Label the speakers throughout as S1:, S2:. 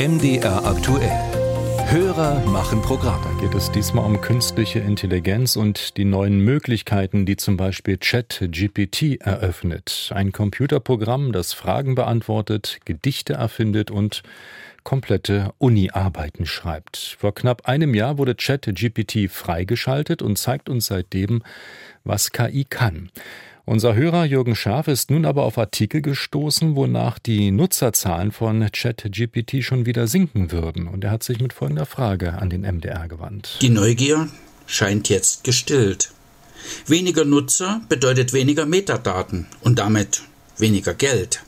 S1: MDR aktuell. Hörer machen Programm.
S2: Da geht es diesmal um künstliche Intelligenz und die neuen Möglichkeiten, die zum Beispiel ChatGPT eröffnet. Ein Computerprogramm, das Fragen beantwortet, Gedichte erfindet und komplette Uni-Arbeiten schreibt. Vor knapp einem Jahr wurde ChatGPT freigeschaltet und zeigt uns seitdem, was KI kann. Unser Hörer Jürgen Schaaf ist nun aber auf Artikel gestoßen, wonach die Nutzerzahlen von ChatGPT schon wieder sinken würden. Und er hat sich mit folgender Frage an den MDR gewandt.
S3: Die Neugier scheint jetzt gestillt. Weniger Nutzer bedeutet weniger Metadaten und damit weniger Geld.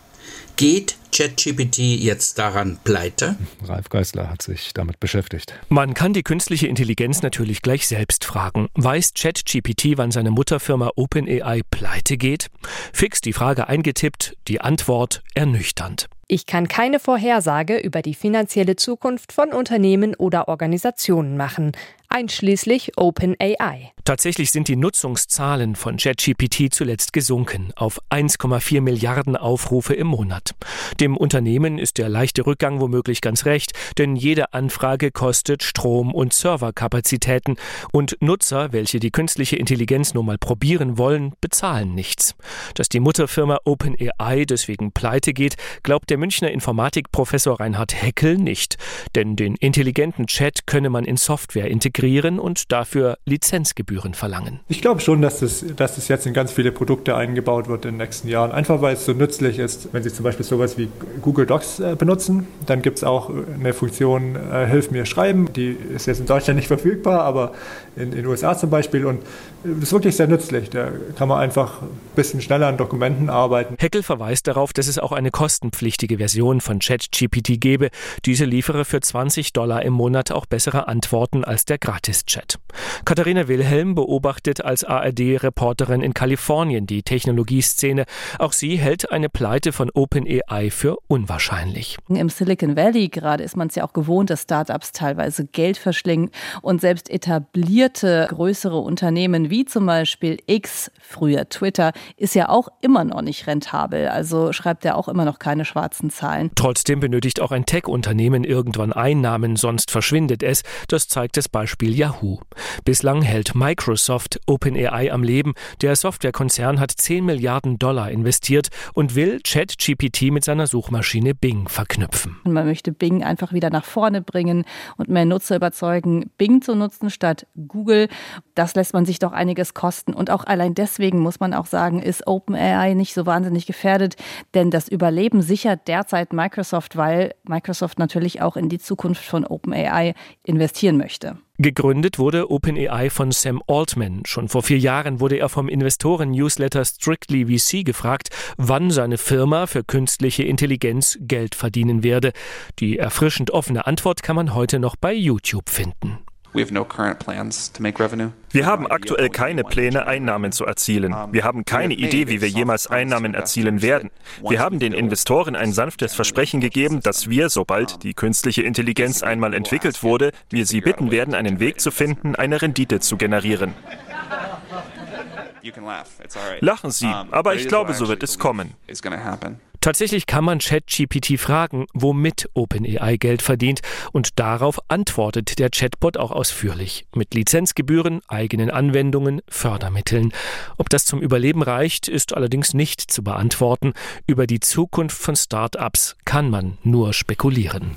S3: Geht ChatGPT jetzt daran pleite?
S2: Ralf Geisler hat sich damit beschäftigt.
S4: Man kann die künstliche Intelligenz natürlich gleich selbst fragen. Weiß ChatGPT, wann seine Mutterfirma OpenAI pleite geht? Fix die Frage eingetippt, die Antwort ernüchternd.
S5: Ich kann keine Vorhersage über die finanzielle Zukunft von Unternehmen oder Organisationen machen, einschließlich OpenAI.
S4: Tatsächlich sind die Nutzungszahlen von ChatGPT zuletzt gesunken auf 1,4 Milliarden Aufrufe im Monat. Dem Unternehmen ist der leichte Rückgang womöglich ganz recht, denn jede Anfrage kostet Strom und Serverkapazitäten und Nutzer, welche die künstliche Intelligenz nur mal probieren wollen, bezahlen nichts. Dass die Mutterfirma OpenAI deswegen pleite geht, glaubt der Münchner Informatikprofessor Reinhard Heckel nicht, denn den intelligenten Chat könne man in Software integrieren und dafür Lizenzgebühren verlangen.
S6: Ich glaube schon, dass das, dass das jetzt in ganz viele Produkte eingebaut wird in den nächsten Jahren. Einfach weil es so nützlich ist, wenn Sie zum Beispiel sowas wie Google Docs äh, benutzen. Dann gibt es auch eine Funktion äh, Hilf mir schreiben. Die ist jetzt in Deutschland nicht verfügbar, aber in den USA zum Beispiel. Und das ist wirklich sehr nützlich. Da kann man einfach ein bisschen schneller an Dokumenten arbeiten.
S4: Heckel verweist darauf, dass es auch eine kostenpflichtige Version von ChatGPT gebe. Diese liefere für 20 Dollar im Monat auch bessere Antworten als der Gratis-Chat. Katharina Wilhelm beobachtet als ARD-Reporterin in Kalifornien die Technologieszene. Auch sie hält eine Pleite von OpenAI für unwahrscheinlich.
S7: Im Silicon Valley gerade ist man es ja auch gewohnt, dass Startups teilweise Geld verschlingen und selbst etablierte größere Unternehmen wie zum Beispiel X, früher Twitter, ist ja auch immer noch nicht rentabel. Also schreibt er auch immer noch keine schwarzen Zahlen.
S4: Trotzdem benötigt auch ein Tech-Unternehmen irgendwann Einnahmen, sonst verschwindet es. Das zeigt das Beispiel Yahoo. Bislang hält Microsoft OpenAI am Leben. Der Softwarekonzern hat 10 Milliarden Dollar investiert und will ChatGPT mit seiner Suchmaschine Bing verknüpfen.
S7: Man möchte Bing einfach wieder nach vorne bringen und mehr Nutzer überzeugen, Bing zu nutzen statt Google. Das lässt man sich doch einiges kosten. Und auch allein deswegen muss man auch sagen, ist OpenAI nicht so wahnsinnig gefährdet, denn das Überleben sichert derzeit Microsoft, weil Microsoft natürlich auch in die Zukunft von OpenAI investieren möchte.
S4: Gegründet wurde OpenAI von Sam Altman. Schon vor vier Jahren wurde er vom Investoren-Newsletter Strictly VC gefragt, wann seine Firma für künstliche Intelligenz Geld verdienen werde. Die erfrischend offene Antwort kann man heute noch bei YouTube finden.
S8: Wir haben aktuell keine Pläne, Einnahmen zu erzielen. Wir haben keine Idee, wie wir jemals Einnahmen erzielen werden. Wir haben den Investoren ein sanftes Versprechen gegeben, dass wir, sobald die künstliche Intelligenz einmal entwickelt wurde, wir sie bitten werden, einen Weg zu finden, eine Rendite zu generieren. Lachen Sie, aber ich glaube, so wird es kommen.
S4: Tatsächlich kann man ChatGPT fragen, womit OpenAI Geld verdient, und darauf antwortet der Chatbot auch ausführlich. Mit Lizenzgebühren, eigenen Anwendungen, Fördermitteln. Ob das zum Überleben reicht, ist allerdings nicht zu beantworten. Über die Zukunft von Start-ups kann man nur spekulieren.